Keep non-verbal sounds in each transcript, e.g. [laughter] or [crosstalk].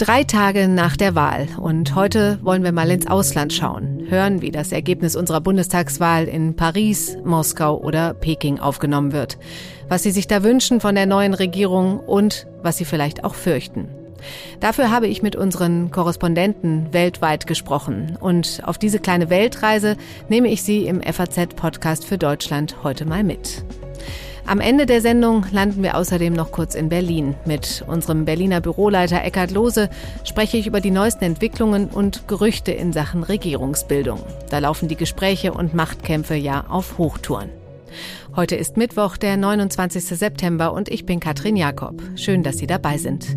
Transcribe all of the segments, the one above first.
Drei Tage nach der Wahl und heute wollen wir mal ins Ausland schauen, hören, wie das Ergebnis unserer Bundestagswahl in Paris, Moskau oder Peking aufgenommen wird, was Sie sich da wünschen von der neuen Regierung und was Sie vielleicht auch fürchten. Dafür habe ich mit unseren Korrespondenten weltweit gesprochen und auf diese kleine Weltreise nehme ich Sie im FAZ-Podcast für Deutschland heute mal mit. Am Ende der Sendung landen wir außerdem noch kurz in Berlin. Mit unserem Berliner Büroleiter Eckhard Lohse spreche ich über die neuesten Entwicklungen und Gerüchte in Sachen Regierungsbildung. Da laufen die Gespräche und Machtkämpfe ja auf Hochtouren. Heute ist Mittwoch, der 29. September und ich bin Katrin Jakob. Schön, dass Sie dabei sind.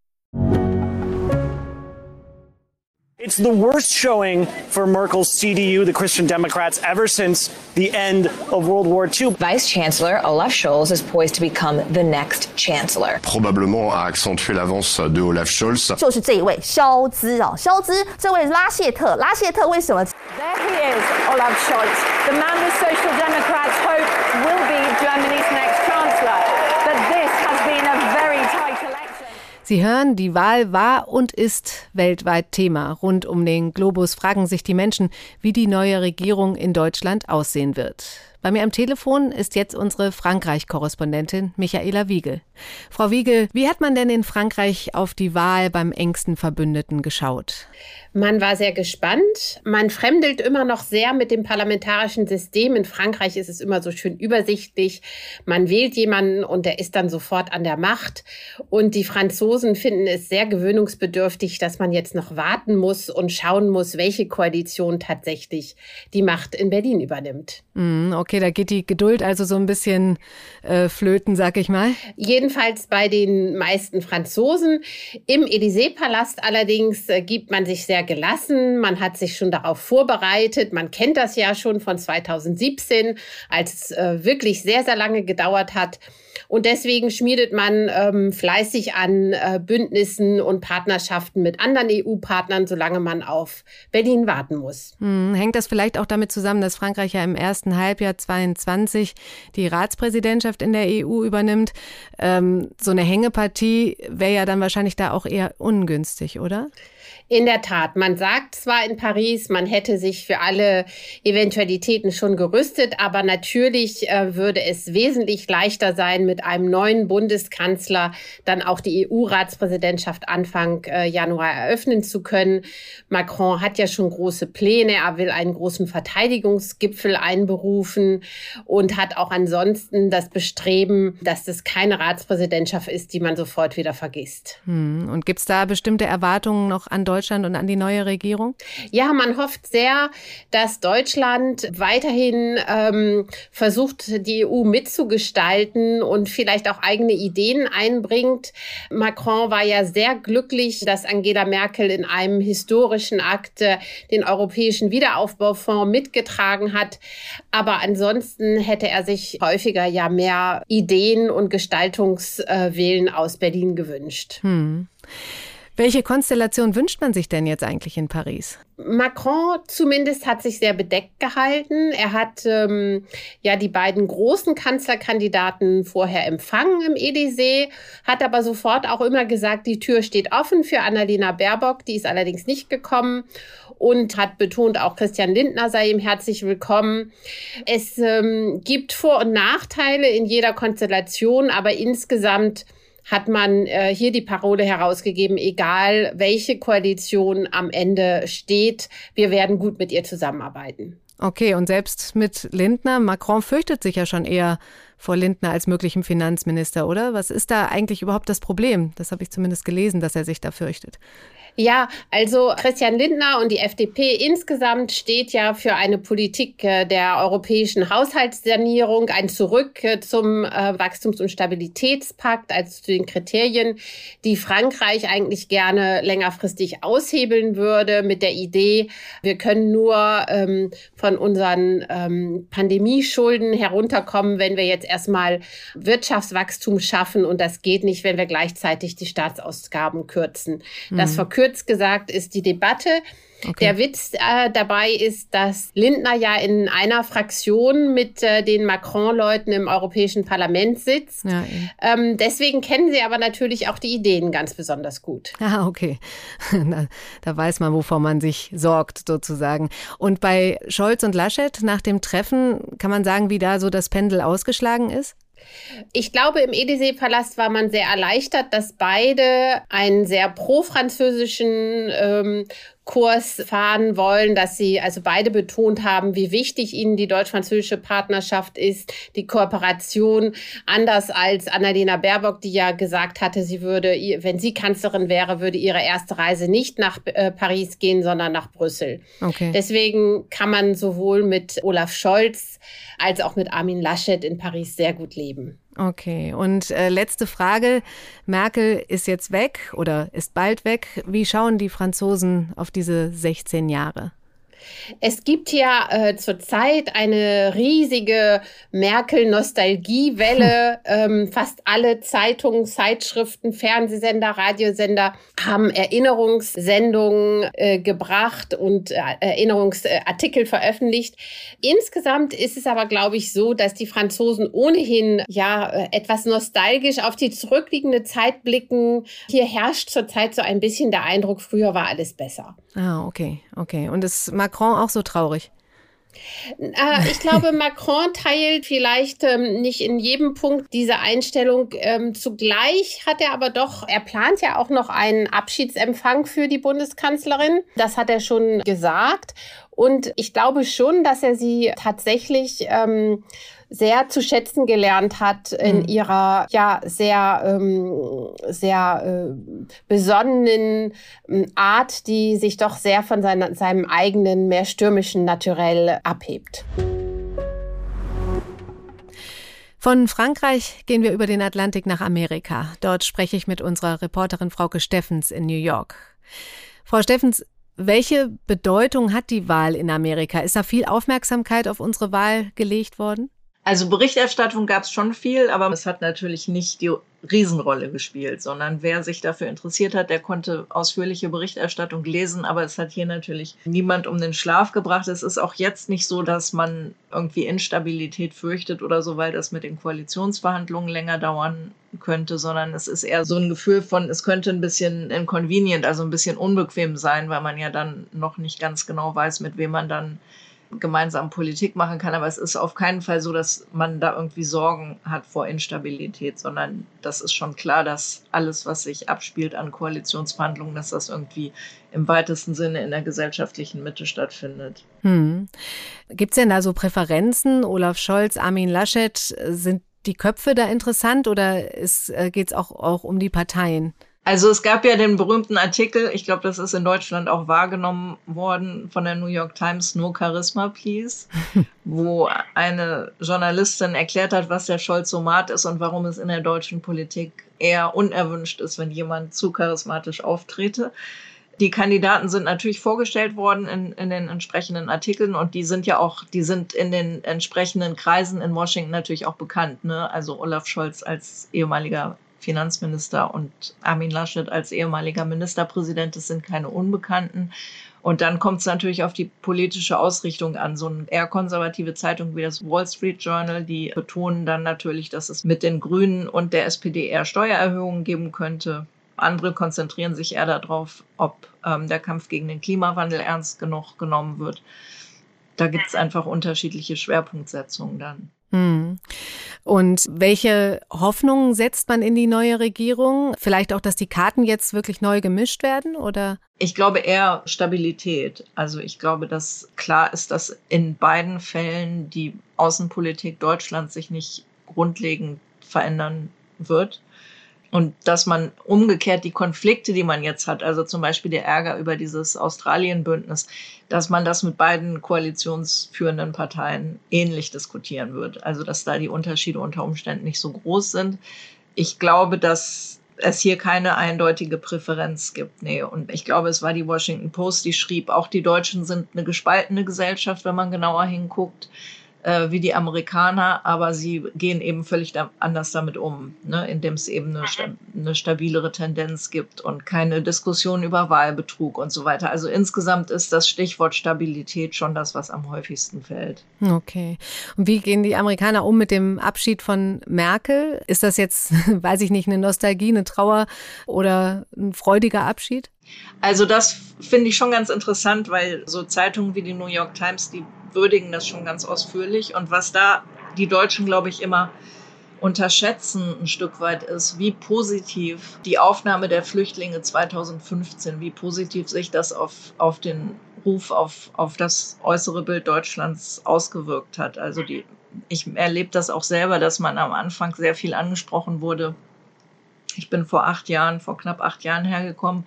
It's the worst showing for Merkel's CDU, the Christian Democrats, ever since the end of World War II. Vice Chancellor Olaf Scholz is poised to become the next chancellor. Probablement à accentuer l'avance de Olaf Scholz. 就是这一位肖兹啊，肖兹，这位拉谢特，拉谢特为什么？ There he is, Olaf Scholz, the man the Social Democrats Sie hören, die Wahl war und ist weltweit Thema. Rund um den Globus fragen sich die Menschen, wie die neue Regierung in Deutschland aussehen wird. Bei mir am Telefon ist jetzt unsere Frankreich-Korrespondentin Michaela Wiegel. Frau Wiegel, wie hat man denn in Frankreich auf die Wahl beim engsten Verbündeten geschaut? Man war sehr gespannt. Man fremdelt immer noch sehr mit dem parlamentarischen System. In Frankreich ist es immer so schön übersichtlich. Man wählt jemanden und der ist dann sofort an der Macht. Und die Franzosen finden es sehr gewöhnungsbedürftig, dass man jetzt noch warten muss und schauen muss, welche Koalition tatsächlich die Macht in Berlin übernimmt. Mm, okay, da geht die Geduld also so ein bisschen äh, flöten, sag ich mal. Jedenfalls bei den meisten Franzosen. Im Élysée-Palast allerdings äh, gibt man sich sehr gelassen. Man hat sich schon darauf vorbereitet. Man kennt das ja schon von 2017, als es äh, wirklich sehr, sehr lange gedauert hat. Und deswegen schmiedet man ähm, fleißig an äh, Bündnissen und Partnerschaften mit anderen EU-Partnern, solange man auf Berlin warten muss. Hm, hängt das vielleicht auch damit zusammen, dass Frankreich ja im ersten Halbjahr 22 die Ratspräsidentschaft in der EU übernimmt? Ähm, so eine Hängepartie wäre ja dann wahrscheinlich da auch eher ungünstig, oder? In der Tat, man sagt zwar in Paris, man hätte sich für alle Eventualitäten schon gerüstet, aber natürlich äh, würde es wesentlich leichter sein, mit einem neuen Bundeskanzler dann auch die EU-Ratspräsidentschaft Anfang äh, Januar eröffnen zu können. Macron hat ja schon große Pläne, er will einen großen Verteidigungsgipfel einberufen und hat auch ansonsten das Bestreben, dass das keine Ratspräsidentschaft ist, die man sofort wieder vergisst. Hm. Und gibt es da bestimmte Erwartungen noch an Deutschland und an die neue Regierung? Ja, man hofft sehr, dass Deutschland weiterhin ähm, versucht, die EU mitzugestalten und vielleicht auch eigene Ideen einbringt. Macron war ja sehr glücklich, dass Angela Merkel in einem historischen Akt äh, den Europäischen Wiederaufbaufonds mitgetragen hat. Aber ansonsten hätte er sich häufiger ja mehr Ideen und Gestaltungswillen aus Berlin gewünscht. Hm. Welche Konstellation wünscht man sich denn jetzt eigentlich in Paris? Macron zumindest hat sich sehr bedeckt gehalten. Er hat ähm, ja die beiden großen Kanzlerkandidaten vorher empfangen im Élysée, hat aber sofort auch immer gesagt, die Tür steht offen für Annalena Baerbock, die ist allerdings nicht gekommen und hat betont, auch Christian Lindner sei ihm herzlich willkommen. Es ähm, gibt Vor- und Nachteile in jeder Konstellation, aber insgesamt hat man äh, hier die Parole herausgegeben, egal welche Koalition am Ende steht, wir werden gut mit ihr zusammenarbeiten. Okay, und selbst mit Lindner, Macron fürchtet sich ja schon eher vor Lindner als möglichem Finanzminister, oder? Was ist da eigentlich überhaupt das Problem? Das habe ich zumindest gelesen, dass er sich da fürchtet. Ja, also Christian Lindner und die FDP insgesamt steht ja für eine Politik äh, der europäischen Haushaltssanierung, ein Zurück äh, zum äh, Wachstums- und Stabilitätspakt, also zu den Kriterien, die Frankreich eigentlich gerne längerfristig aushebeln würde, mit der Idee, wir können nur ähm, von unseren ähm, Pandemieschulden herunterkommen, wenn wir jetzt erstmal Wirtschaftswachstum schaffen und das geht nicht, wenn wir gleichzeitig die Staatsausgaben kürzen. Das mhm kurz gesagt ist die Debatte. Okay. Der Witz äh, dabei ist, dass Lindner ja in einer Fraktion mit äh, den Macron-Leuten im Europäischen Parlament sitzt. Ja, ähm, deswegen kennen sie aber natürlich auch die Ideen ganz besonders gut. [laughs] Ah, okay. da, da weiß man, wovor man sich sorgt, sozusagen. Und bei Scholz und Laschet nach dem Treffen, kann man sagen, wie da so das Pendel ausgeschlagen ist? Ich glaube, im Élysée-Palast war man sehr erleichtert, dass beide einen sehr pro-französischen ähm, Kurs fahren wollen, dass sie also beide betont haben, wie wichtig ihnen die deutsch-französische Partnerschaft ist, die Kooperation, anders als Annalena Baerbock, die ja gesagt hatte, sie würde, wenn sie Kanzlerin wäre, würde ihre erste Reise nicht nach äh, Paris gehen, sondern nach Brüssel. Okay. Deswegen kann man sowohl mit Olaf Scholz als auch mit Armin Laschet in Paris sehr gut leben. Okay, und äh, letzte Frage. Merkel ist jetzt weg oder ist bald weg. Wie schauen die Franzosen auf diese 16 Jahre? Es gibt ja äh, zurzeit eine riesige Merkel-Nostalgiewelle. [laughs] ähm, fast alle Zeitungen, Zeitschriften, Fernsehsender, Radiosender haben Erinnerungssendungen äh, gebracht und äh, Erinnerungsartikel veröffentlicht. Insgesamt ist es aber, glaube ich, so, dass die Franzosen ohnehin ja äh, etwas nostalgisch auf die zurückliegende Zeit blicken. Hier herrscht zurzeit so ein bisschen der Eindruck, früher war alles besser. Ah, okay, okay. Und ist Macron auch so traurig? Äh, ich glaube, [laughs] Macron teilt vielleicht ähm, nicht in jedem Punkt diese Einstellung. Ähm, zugleich hat er aber doch, er plant ja auch noch einen Abschiedsempfang für die Bundeskanzlerin. Das hat er schon gesagt. Und ich glaube schon, dass er sie tatsächlich ähm, sehr zu schätzen gelernt hat in mhm. ihrer ja sehr ähm, sehr äh, besonnenen ähm, Art, die sich doch sehr von seiner, seinem eigenen mehr stürmischen Naturell abhebt. Von Frankreich gehen wir über den Atlantik nach Amerika. Dort spreche ich mit unserer Reporterin Frauke Steffens in New York. Frau Steffens, welche Bedeutung hat die Wahl in Amerika? Ist da viel Aufmerksamkeit auf unsere Wahl gelegt worden? Also Berichterstattung gab es schon viel, aber es hat natürlich nicht die Riesenrolle gespielt, sondern wer sich dafür interessiert hat, der konnte ausführliche Berichterstattung lesen, aber es hat hier natürlich niemand um den Schlaf gebracht. Es ist auch jetzt nicht so, dass man irgendwie Instabilität fürchtet oder so, weil das mit den Koalitionsverhandlungen länger dauern könnte, sondern es ist eher so ein Gefühl von, es könnte ein bisschen inconvenient, also ein bisschen unbequem sein, weil man ja dann noch nicht ganz genau weiß, mit wem man dann gemeinsam Politik machen kann. Aber es ist auf keinen Fall so, dass man da irgendwie Sorgen hat vor Instabilität, sondern das ist schon klar, dass alles, was sich abspielt an Koalitionsverhandlungen, dass das irgendwie im weitesten Sinne in der gesellschaftlichen Mitte stattfindet. Hm. Gibt es denn da so Präferenzen? Olaf Scholz, Armin Laschet, sind die Köpfe da interessant oder äh, geht es auch, auch um die Parteien? Also es gab ja den berühmten Artikel, ich glaube, das ist in Deutschland auch wahrgenommen worden von der New York Times, No Charisma, Please, [laughs] wo eine Journalistin erklärt hat, was der Scholzomat ist und warum es in der deutschen Politik eher unerwünscht ist, wenn jemand zu charismatisch auftrete. Die Kandidaten sind natürlich vorgestellt worden in, in den entsprechenden Artikeln und die sind ja auch, die sind in den entsprechenden Kreisen in Washington natürlich auch bekannt. Ne? Also Olaf Scholz als ehemaliger Finanzminister und Armin Laschet als ehemaliger Ministerpräsident, das sind keine Unbekannten. Und dann kommt es natürlich auf die politische Ausrichtung an. So eine eher konservative Zeitung wie das Wall Street Journal, die betonen dann natürlich, dass es mit den Grünen und der SPD eher Steuererhöhungen geben könnte. Andere konzentrieren sich eher darauf, ob ähm, der Kampf gegen den Klimawandel ernst genug genommen wird. Da gibt es einfach unterschiedliche Schwerpunktsetzungen dann. Hm. Und welche Hoffnungen setzt man in die neue Regierung? Vielleicht auch, dass die Karten jetzt wirklich neu gemischt werden, oder? Ich glaube eher Stabilität. Also ich glaube, dass klar ist, dass in beiden Fällen die Außenpolitik Deutschlands sich nicht grundlegend verändern wird. Und dass man umgekehrt die Konflikte, die man jetzt hat, also zum Beispiel der Ärger über dieses Australien-Bündnis, dass man das mit beiden koalitionsführenden Parteien ähnlich diskutieren wird. Also dass da die Unterschiede unter Umständen nicht so groß sind. Ich glaube, dass es hier keine eindeutige Präferenz gibt. Nee, und ich glaube, es war die Washington Post, die schrieb, auch die Deutschen sind eine gespaltene Gesellschaft, wenn man genauer hinguckt äh, wie die Amerikaner, aber sie gehen eben völlig da anders damit um, ne? indem es eben eine, eine stabilere Tendenz gibt und keine Diskussion über Wahlbetrug und so weiter. Also insgesamt ist das Stichwort Stabilität schon das, was am häufigsten fällt. Okay. Und wie gehen die Amerikaner um mit dem Abschied von Merkel? Ist das jetzt, [laughs] weiß ich nicht, eine Nostalgie, eine Trauer oder ein freudiger Abschied? Also das finde ich schon ganz interessant, weil so Zeitungen wie die New York Times, die würdigen das schon ganz ausführlich. Und was da die Deutschen, glaube ich, immer unterschätzen ein Stück weit ist, wie positiv die Aufnahme der Flüchtlinge 2015, wie positiv sich das auf, auf den Ruf, auf, auf das äußere Bild Deutschlands ausgewirkt hat. Also die, ich erlebe das auch selber, dass man am Anfang sehr viel angesprochen wurde. Ich bin vor acht Jahren, vor knapp acht Jahren hergekommen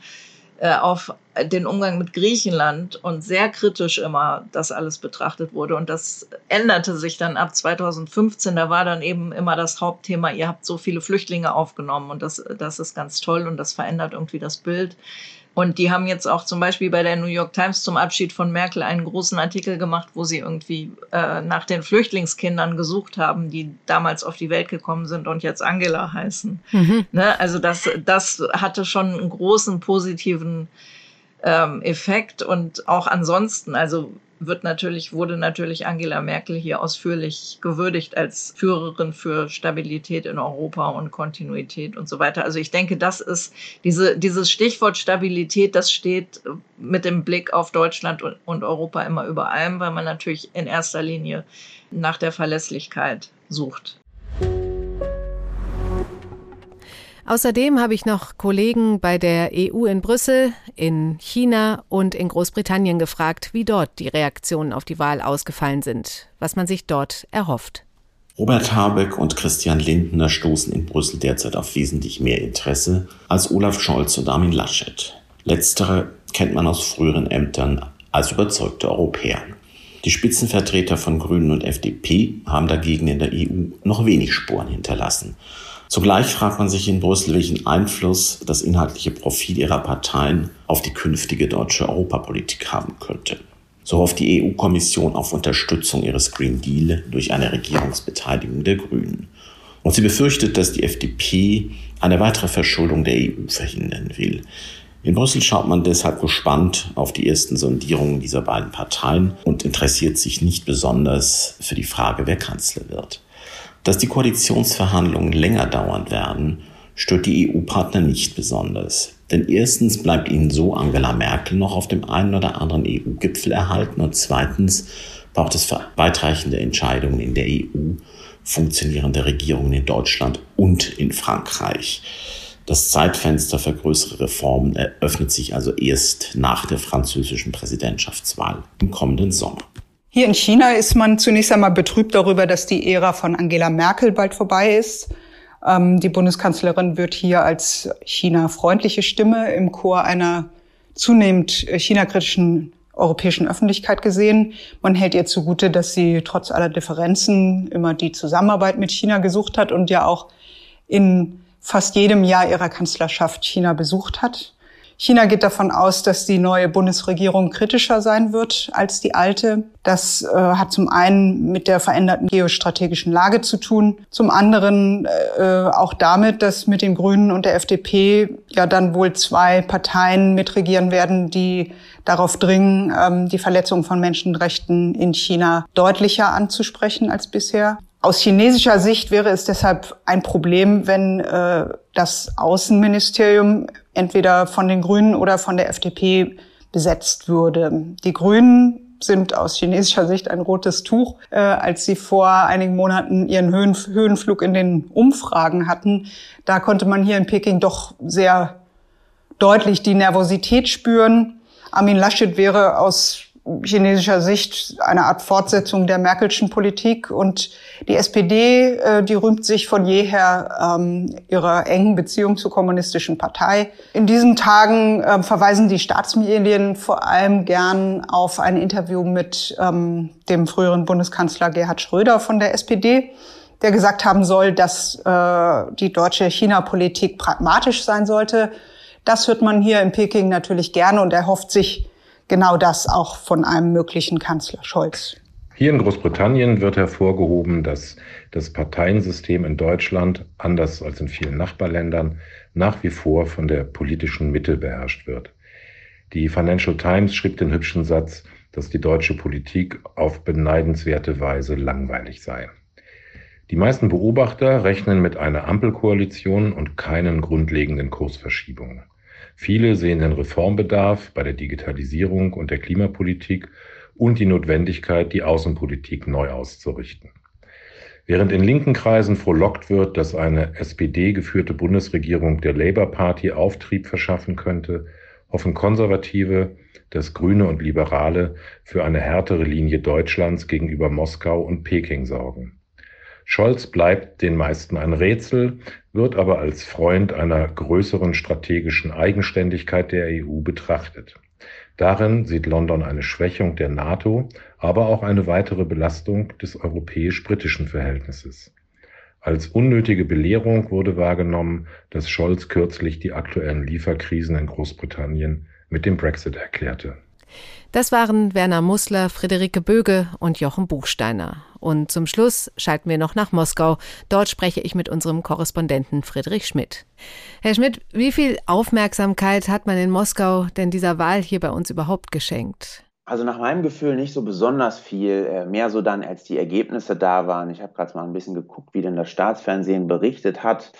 auf den Umgang mit Griechenland und sehr kritisch immer das alles betrachtet wurde. Und das änderte sich dann ab 2015. Da war dann eben immer das Hauptthema, ihr habt so viele Flüchtlinge aufgenommen und das, das ist ganz toll und das verändert irgendwie das Bild. Und die haben jetzt auch zum Beispiel bei der New York Times zum Abschied von Merkel einen großen Artikel gemacht, wo sie irgendwie äh, nach den Flüchtlingskindern gesucht haben, die damals auf die Welt gekommen sind und jetzt Angela heißen. Mhm. Ne? Also das, das hatte schon einen großen positiven ähm, Effekt und auch ansonsten, also wird natürlich, wurde natürlich Angela Merkel hier ausführlich gewürdigt als Führerin für Stabilität in Europa und Kontinuität und so weiter. Also ich denke, das ist diese, dieses Stichwort Stabilität, das steht mit dem Blick auf Deutschland und, und Europa immer über allem, weil man natürlich in erster Linie nach der Verlässlichkeit sucht. Außerdem habe ich noch Kollegen bei der EU in Brüssel, in China und in Großbritannien gefragt, wie dort die Reaktionen auf die Wahl ausgefallen sind, was man sich dort erhofft. Robert Habeck und Christian Lindner stoßen in Brüssel derzeit auf wesentlich mehr Interesse als Olaf Scholz und Armin Laschet. Letztere kennt man aus früheren Ämtern als überzeugte Europäer. Die Spitzenvertreter von Grünen und FDP haben dagegen in der EU noch wenig Spuren hinterlassen. Zugleich fragt man sich in Brüssel, welchen Einfluss das inhaltliche Profil ihrer Parteien auf die künftige deutsche Europapolitik haben könnte. So hofft die EU-Kommission auf Unterstützung ihres Green Deal durch eine Regierungsbeteiligung der Grünen. Und sie befürchtet, dass die FDP eine weitere Verschuldung der EU verhindern will. In Brüssel schaut man deshalb gespannt auf die ersten Sondierungen dieser beiden Parteien und interessiert sich nicht besonders für die Frage, wer Kanzler wird. Dass die Koalitionsverhandlungen länger dauern werden, stört die EU-Partner nicht besonders. Denn erstens bleibt ihnen so Angela Merkel noch auf dem einen oder anderen EU-Gipfel erhalten und zweitens braucht es weitreichende Entscheidungen in der EU funktionierende Regierungen in Deutschland und in Frankreich. Das Zeitfenster für größere Reformen eröffnet sich also erst nach der französischen Präsidentschaftswahl im kommenden Sommer. Hier in China ist man zunächst einmal betrübt darüber, dass die Ära von Angela Merkel bald vorbei ist. Ähm, die Bundeskanzlerin wird hier als China-freundliche Stimme im Chor einer zunehmend äh, China-kritischen europäischen Öffentlichkeit gesehen. Man hält ihr zugute, dass sie trotz aller Differenzen immer die Zusammenarbeit mit China gesucht hat und ja auch in fast jedem Jahr ihrer Kanzlerschaft China besucht hat. China geht davon aus, dass die neue Bundesregierung kritischer sein wird als die alte. Das äh, hat zum einen mit der veränderten geostrategischen Lage zu tun, zum anderen äh, auch damit, dass mit den Grünen und der FDP ja dann wohl zwei Parteien mitregieren werden, die darauf dringen, ähm, die Verletzung von Menschenrechten in China deutlicher anzusprechen als bisher. Aus chinesischer Sicht wäre es deshalb ein Problem, wenn äh, das Außenministerium entweder von den Grünen oder von der FDP besetzt würde. Die Grünen sind aus chinesischer Sicht ein rotes Tuch. Äh, als sie vor einigen Monaten ihren Höhen, Höhenflug in den Umfragen hatten, da konnte man hier in Peking doch sehr deutlich die Nervosität spüren. Armin Laschet wäre aus chinesischer Sicht eine Art Fortsetzung der Merkelschen Politik. Und die SPD, äh, die rühmt sich von jeher ähm, ihrer engen Beziehung zur kommunistischen Partei. In diesen Tagen äh, verweisen die Staatsmedien vor allem gern auf ein Interview mit ähm, dem früheren Bundeskanzler Gerhard Schröder von der SPD der gesagt haben soll, dass äh, die deutsche China-Politik pragmatisch sein sollte. Das hört man hier in Peking natürlich gerne und er hofft sich genau das auch von einem möglichen Kanzler Scholz. Hier in Großbritannien wird hervorgehoben, dass das Parteiensystem in Deutschland, anders als in vielen Nachbarländern, nach wie vor von der politischen Mitte beherrscht wird. Die Financial Times schrieb den hübschen Satz, dass die deutsche Politik auf beneidenswerte Weise langweilig sei. Die meisten Beobachter rechnen mit einer Ampelkoalition und keinen grundlegenden Kursverschiebungen. Viele sehen den Reformbedarf bei der Digitalisierung und der Klimapolitik und die Notwendigkeit, die Außenpolitik neu auszurichten. Während in linken Kreisen frohlockt wird, dass eine SPD-geführte Bundesregierung der Labour Party Auftrieb verschaffen könnte, hoffen Konservative, dass Grüne und Liberale für eine härtere Linie Deutschlands gegenüber Moskau und Peking sorgen. Scholz bleibt den meisten ein Rätsel, wird aber als Freund einer größeren strategischen Eigenständigkeit der EU betrachtet. Darin sieht London eine Schwächung der NATO, aber auch eine weitere Belastung des europäisch-britischen Verhältnisses. Als unnötige Belehrung wurde wahrgenommen, dass Scholz kürzlich die aktuellen Lieferkrisen in Großbritannien mit dem Brexit erklärte. Das waren Werner Mussler, Friederike Böge und Jochen Buchsteiner. Und zum Schluss schalten wir noch nach Moskau. Dort spreche ich mit unserem Korrespondenten Friedrich Schmidt. Herr Schmidt, wie viel Aufmerksamkeit hat man in Moskau denn dieser Wahl hier bei uns überhaupt geschenkt? Also nach meinem Gefühl nicht so besonders viel, äh, mehr so dann, als die Ergebnisse da waren. Ich habe gerade mal ein bisschen geguckt, wie denn das Staatsfernsehen berichtet hat.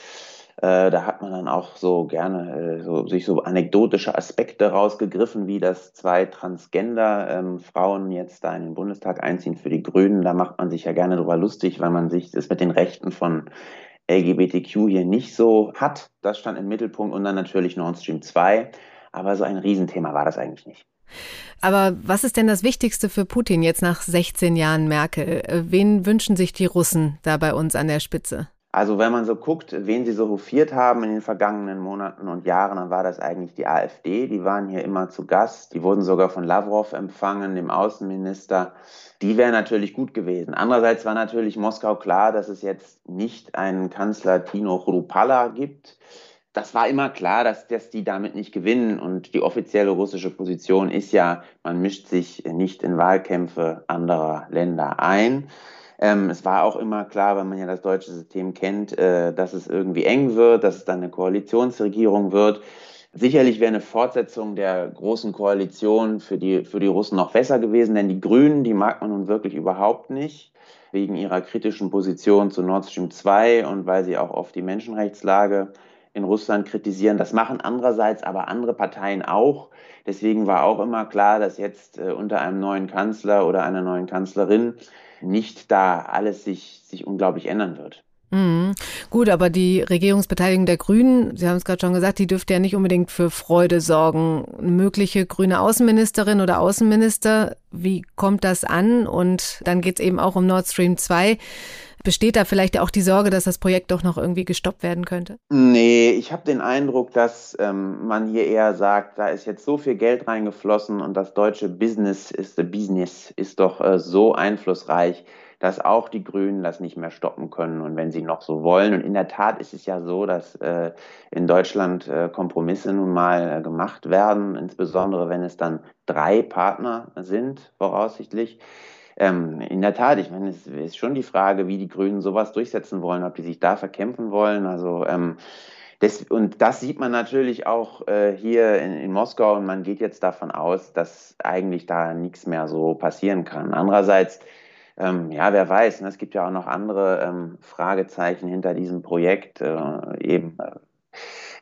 Äh, da hat man dann auch so gerne äh, so, sich so anekdotische Aspekte rausgegriffen, wie dass zwei Transgender-Frauen ähm, jetzt da in den Bundestag einziehen für die Grünen. Da macht man sich ja gerne drüber lustig, weil man sich das mit den Rechten von LGBTQ hier nicht so hat. Das stand im Mittelpunkt und dann natürlich Nord Stream 2. Aber so ein Riesenthema war das eigentlich nicht. Aber was ist denn das Wichtigste für Putin jetzt nach 16 Jahren Merkel? Äh, wen wünschen sich die Russen da bei uns an der Spitze? Also wenn man so guckt, wen sie so hofiert haben in den vergangenen Monaten und Jahren, dann war das eigentlich die AfD. Die waren hier immer zu Gast. Die wurden sogar von Lavrov empfangen, dem Außenminister. Die wäre natürlich gut gewesen. Andererseits war natürlich Moskau klar, dass es jetzt nicht einen Kanzler Tino Chrupalla gibt. Das war immer klar, dass, dass die damit nicht gewinnen. Und die offizielle russische Position ist ja, man mischt sich nicht in Wahlkämpfe anderer Länder ein. Ähm, es war auch immer klar, wenn man ja das deutsche System kennt, äh, dass es irgendwie eng wird, dass es dann eine Koalitionsregierung wird. Sicherlich wäre eine Fortsetzung der großen Koalition für die, für die Russen noch besser gewesen, denn die Grünen, die mag man nun wirklich überhaupt nicht, wegen ihrer kritischen Position zu Nord Stream 2 und weil sie auch oft die Menschenrechtslage in Russland kritisieren. Das machen andererseits aber andere Parteien auch. Deswegen war auch immer klar, dass jetzt äh, unter einem neuen Kanzler oder einer neuen Kanzlerin nicht da alles sich, sich unglaublich ändern wird. Mhm. Gut, aber die Regierungsbeteiligung der Grünen, Sie haben es gerade schon gesagt, die dürfte ja nicht unbedingt für Freude sorgen. Eine mögliche grüne Außenministerin oder Außenminister, wie kommt das an? Und dann geht es eben auch um Nord Stream 2. Besteht da vielleicht auch die Sorge, dass das Projekt doch noch irgendwie gestoppt werden könnte? Nee, ich habe den Eindruck, dass ähm, man hier eher sagt, da ist jetzt so viel Geld reingeflossen und das deutsche Business ist, Business ist doch äh, so einflussreich, dass auch die Grünen das nicht mehr stoppen können und wenn sie noch so wollen. Und in der Tat ist es ja so, dass äh, in Deutschland äh, Kompromisse nun mal äh, gemacht werden, insbesondere wenn es dann drei Partner sind, voraussichtlich. Ähm, in der Tat, ich meine, es ist schon die Frage, wie die Grünen sowas durchsetzen wollen, ob die sich da verkämpfen wollen. Also ähm, das, und das sieht man natürlich auch äh, hier in, in, Moskau und man geht jetzt davon aus, dass eigentlich da nichts mehr so passieren kann. Andererseits, ähm, ja, wer weiß, ne, es gibt ja auch noch andere ähm, Fragezeichen hinter diesem Projekt äh, eben. Äh,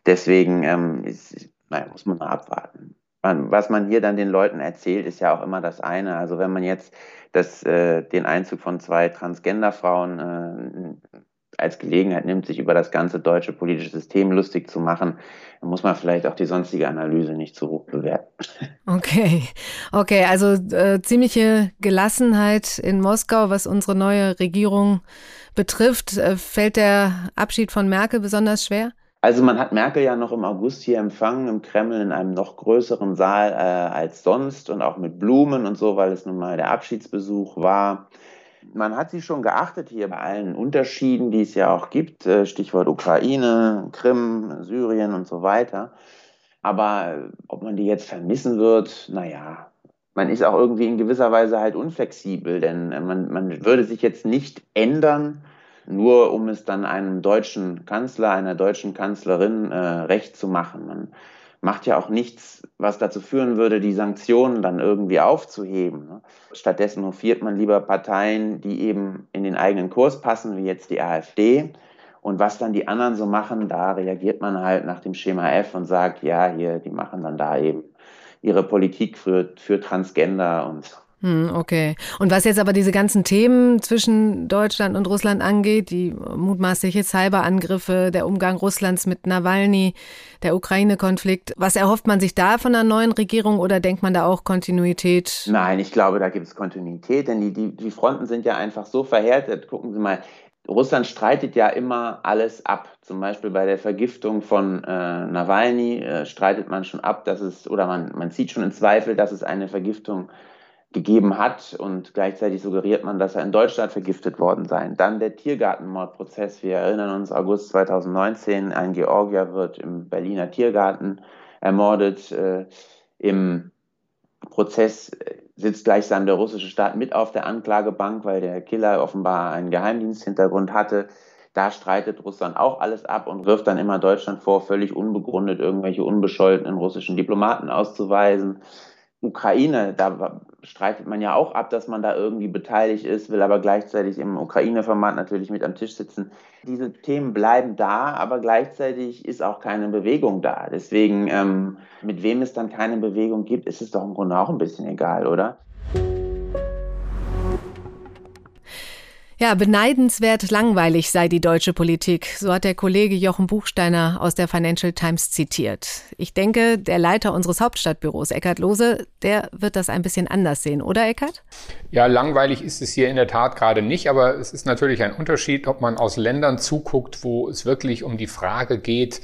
deswegen ähm, ist, naja, muss man mal abwarten. Was man hier dann den Leuten erzählt, ist ja auch immer das eine. Also wenn man jetzt das, äh, den Einzug von zwei Transgenderfrauen äh, als Gelegenheit nimmt, sich über das ganze deutsche politische System lustig zu machen, muss man vielleicht auch die sonstige Analyse nicht zu hoch bewerten. [laughs] Okay, okay, also äh, ziemliche Gelassenheit in Moskau, was unsere neue Regierung betrifft. Äh, fällt der Abschied von Merkel besonders schwer? Also man hat Merkel ja noch im August hier empfangen im Kreml in einem noch größeren Saal äh, als sonst und auch mit Blumen und so, weil es nun mal der Abschiedsbesuch war. Man hat sie schon geachtet hier bei allen Unterschieden, die es ja auch gibt, äh, Stichwort Ukraine, Krim, Syrien und so weiter. Aber ob man die jetzt vermissen wird, naja, man ist auch irgendwie in gewisser Weise halt unflexibel, denn äh, man, man würde sich jetzt nicht ändern, nur um es dann einem deutschen Kanzler, einer deutschen Kanzlerin äh, recht zu machen. Man macht ja auch nichts, was dazu führen würde, die Sanktionen dann irgendwie aufzuheben. Ne? Stattdessen hofiert man lieber Parteien, die eben in den eigenen Kurs passen, wie jetzt die AfD. Und was dann die anderen so machen, da reagiert man halt nach dem Schema F und sagt, ja, hier, die machen dann da eben ihre Politik für, für Transgender und okay. Und was jetzt aber diese ganzen Themen zwischen Deutschland und Russland angeht, die mutmaßliche Cyberangriffe, der Umgang Russlands mit Nawalny, der Ukraine-Konflikt, was erhofft man sich da von einer neuen Regierung oder denkt man da auch Kontinuität? Nein, ich glaube, da gibt es Kontinuität, denn die, die, die Fronten sind ja einfach so verhärtet. Gucken Sie mal, Russland streitet ja immer alles ab. Zum Beispiel bei der Vergiftung von äh, Nawalny äh, streitet man schon ab, dass es, oder man, man zieht schon in Zweifel, dass es eine Vergiftung gegeben hat und gleichzeitig suggeriert man, dass er in Deutschland vergiftet worden sei. Dann der Tiergartenmordprozess. Wir erinnern uns, August 2019, ein Georgier wird im Berliner Tiergarten ermordet. Äh, Im Prozess sitzt gleichsam der russische Staat mit auf der Anklagebank, weil der Killer offenbar einen Geheimdiensthintergrund hatte. Da streitet Russland auch alles ab und wirft dann immer Deutschland vor, völlig unbegründet irgendwelche unbescholtenen russischen Diplomaten auszuweisen. Ukraine, da streitet man ja auch ab, dass man da irgendwie beteiligt ist, will aber gleichzeitig im Ukraine-Format natürlich mit am Tisch sitzen. Diese Themen bleiben da, aber gleichzeitig ist auch keine Bewegung da. Deswegen, ähm, mit wem es dann keine Bewegung gibt, ist es doch im Grunde auch ein bisschen egal, oder? Ja, beneidenswert langweilig sei die deutsche Politik, so hat der Kollege Jochen Buchsteiner aus der Financial Times zitiert. Ich denke, der Leiter unseres Hauptstadtbüros, Eckhard Lose, der wird das ein bisschen anders sehen, oder Eckhard? Ja, langweilig ist es hier in der Tat gerade nicht, aber es ist natürlich ein Unterschied, ob man aus Ländern zuguckt, wo es wirklich um die Frage geht,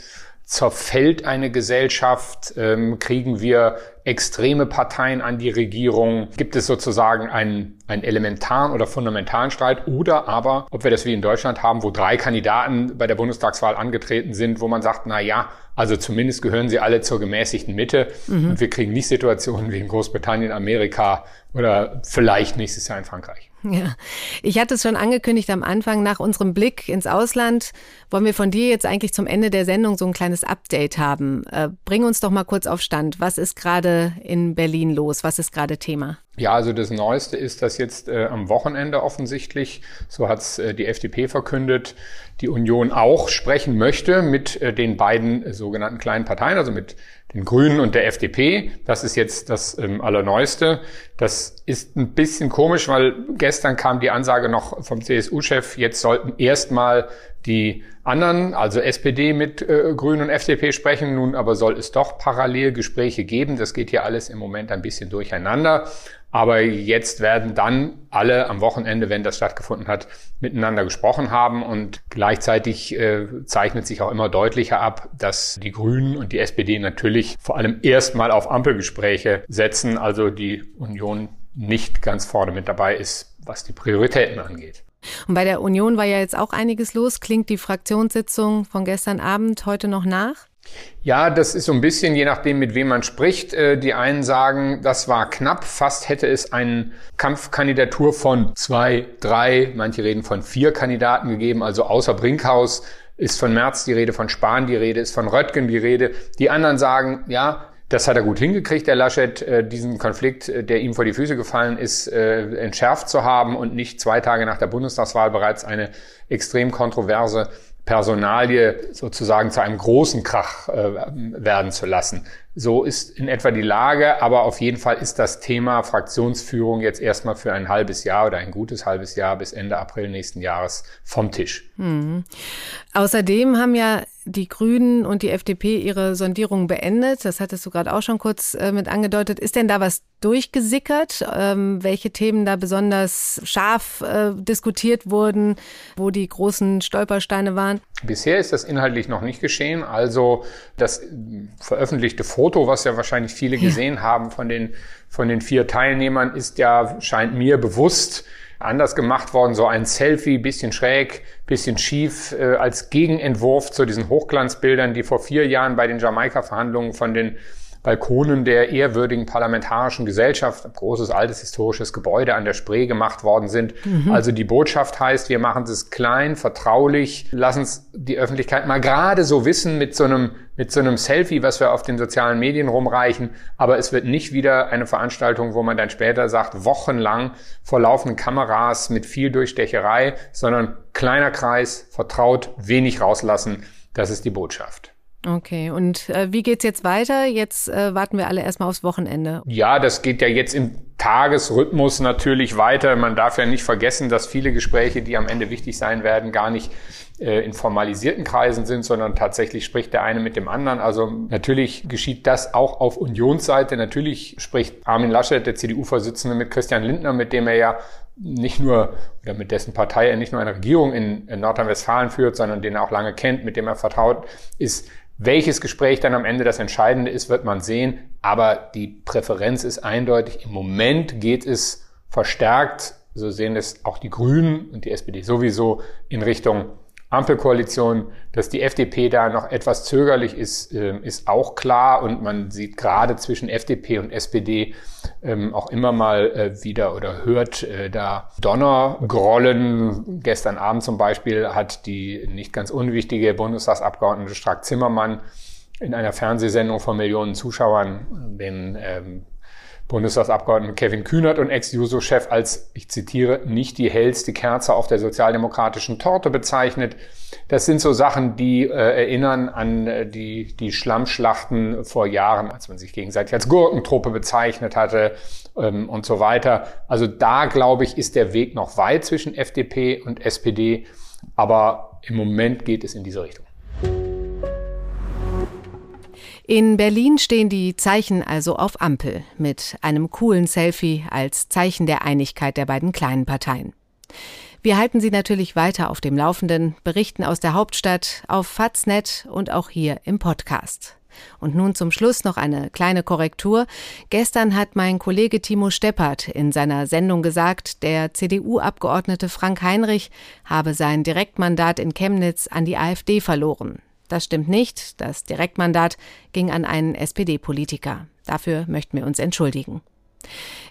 zerfällt eine Gesellschaft, ähm, kriegen wir extreme Parteien an die Regierung, gibt es sozusagen einen, einen elementaren oder fundamentalen Streit oder aber, ob wir das wie in Deutschland haben, wo drei Kandidaten bei der Bundestagswahl angetreten sind, wo man sagt, na ja, also zumindest gehören sie alle zur gemäßigten Mitte mhm. und wir kriegen nicht Situationen wie in Großbritannien, Amerika oder vielleicht nächstes Jahr in Frankreich. [laughs] Ja, ich hatte es schon angekündigt am Anfang, nach unserem Blick ins Ausland wollen wir von dir jetzt eigentlich zum Ende der Sendung so ein kleines Update haben. Äh, bring uns doch mal kurz auf Stand. Was ist gerade in Berlin los? Was ist gerade Thema? Ja, also das Neueste ist, dass jetzt äh, am Wochenende offensichtlich, so hat es äh, die FDP verkündet, die Union auch sprechen möchte mit äh, den beiden sogenannten kleinen Parteien, also mit den Grünen und der FDP. Das ist jetzt das ähm, Allerneueste. Das ist ein bisschen komisch, weil gestern kam die Ansage noch vom CSU-Chef, jetzt sollten erstmal die anderen, also SPD mit äh, Grünen und FDP sprechen. Nun aber soll es doch parallel Gespräche geben. Das geht hier alles im Moment ein bisschen durcheinander. Aber jetzt werden dann alle am Wochenende, wenn das stattgefunden hat, miteinander gesprochen haben und gleichzeitig äh, zeichnet sich auch immer deutlicher ab, dass die Grünen und die SPD natürlich vor allem erstmal auf Ampelgespräche setzen, also die Union nicht ganz vorne mit dabei ist, was die Prioritäten angeht. Und bei der Union war ja jetzt auch einiges los. Klingt die Fraktionssitzung von gestern Abend heute noch nach? Ja, das ist so ein bisschen, je nachdem, mit wem man spricht. Äh, die einen sagen, das war knapp, fast hätte es eine Kampfkandidatur von zwei, drei, manche reden von vier Kandidaten gegeben, also außer Brinkhaus ist von Merz die Rede, von Spahn die Rede, ist von Röttgen die Rede. Die anderen sagen, ja, das hat er gut hingekriegt, der Laschet, äh, diesen Konflikt, äh, der ihm vor die Füße gefallen ist, entschärft zu haben und nicht zwei Tage nach der Bundestagswahl bereits eine extrem kontroverse Personalie sozusagen zu einem großen Krach äh, werden zu lassen. So ist in etwa die Lage, aber auf jeden Fall ist das Thema Fraktionsführung jetzt erstmal für ein halbes Jahr oder ein gutes halbes Jahr bis Ende April nächsten Jahres vom Tisch. Mhm. Außerdem haben ja die Grünen und die FDP ihre Sondierung beendet. Das hattest du gerade auch schon kurz äh, mit angedeutet. Ist denn da was durchgesickert? Ähm, welche Themen da besonders scharf äh, diskutiert wurden, wo die großen Stolpersteine waren? Bisher ist das inhaltlich noch nicht geschehen. Also das veröffentlichte Foto, was ja wahrscheinlich viele gesehen ja. haben von den, von den vier Teilnehmern, ist ja, scheint mir bewusst anders gemacht worden. So ein Selfie, bisschen schräg, bisschen schief, äh, als Gegenentwurf zu diesen Hochglanzbildern, die vor vier Jahren bei den Jamaika-Verhandlungen von den Balkonen der ehrwürdigen parlamentarischen Gesellschaft, ein großes altes historisches Gebäude an der Spree gemacht worden sind. Mhm. Also die Botschaft heißt, wir machen es klein, vertraulich, lassen es die Öffentlichkeit mal gerade so wissen mit so einem mit so einem Selfie, was wir auf den sozialen Medien rumreichen, aber es wird nicht wieder eine Veranstaltung, wo man dann später sagt, wochenlang vor laufenden Kameras mit viel Durchstecherei, sondern kleiner Kreis, vertraut, wenig rauslassen. Das ist die Botschaft. Okay, und äh, wie geht's jetzt weiter? Jetzt äh, warten wir alle erstmal aufs Wochenende. Ja, das geht ja jetzt im Tagesrhythmus natürlich weiter. Man darf ja nicht vergessen, dass viele Gespräche, die am Ende wichtig sein werden, gar nicht äh, in formalisierten Kreisen sind, sondern tatsächlich spricht der eine mit dem anderen. Also natürlich geschieht das auch auf Unionsseite. Natürlich spricht Armin Laschet, der CDU-Vorsitzende, mit Christian Lindner, mit dem er ja nicht nur, oder mit dessen Partei er nicht nur eine Regierung in, in Nordrhein-Westfalen führt, sondern den er auch lange kennt, mit dem er vertraut ist, welches Gespräch dann am Ende das Entscheidende ist, wird man sehen. Aber die Präferenz ist eindeutig. Im Moment geht es verstärkt, so sehen es auch die Grünen und die SPD sowieso, in Richtung Ampelkoalition, dass die FDP da noch etwas zögerlich ist, ähm, ist auch klar. Und man sieht gerade zwischen FDP und SPD ähm, auch immer mal äh, wieder oder hört äh, da Donnergrollen. Gestern Abend zum Beispiel hat die nicht ganz unwichtige Bundestagsabgeordnete Strack-Zimmermann in einer Fernsehsendung von Millionen Zuschauern den ähm, Bundestagsabgeordneten Kevin Kühnert und Ex-Juso-Chef als, ich zitiere, nicht die hellste Kerze auf der sozialdemokratischen Torte bezeichnet. Das sind so Sachen, die äh, erinnern an äh, die, die Schlammschlachten vor Jahren, als man sich gegenseitig als Gurkentruppe bezeichnet hatte ähm, und so weiter. Also da, glaube ich, ist der Weg noch weit zwischen FDP und SPD, aber im Moment geht es in diese Richtung. In Berlin stehen die Zeichen also auf Ampel mit einem coolen Selfie als Zeichen der Einigkeit der beiden kleinen Parteien. Wir halten Sie natürlich weiter auf dem Laufenden, berichten aus der Hauptstadt, auf Faznet und auch hier im Podcast. Und nun zum Schluss noch eine kleine Korrektur. Gestern hat mein Kollege Timo Steppert in seiner Sendung gesagt, der CDU-Abgeordnete Frank Heinrich habe sein Direktmandat in Chemnitz an die AfD verloren. Das stimmt nicht. Das Direktmandat ging an einen SPD-Politiker. Dafür möchten wir uns entschuldigen.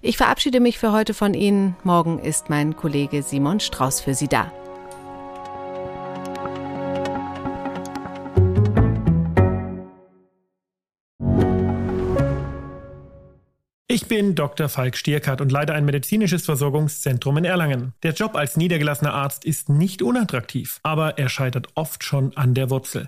Ich verabschiede mich für heute von Ihnen. Morgen ist mein Kollege Simon Strauß für Sie da. Ich bin Dr. Falk Stierkart und leite ein medizinisches Versorgungszentrum in Erlangen. Der Job als niedergelassener Arzt ist nicht unattraktiv, aber er scheitert oft schon an der Wurzel.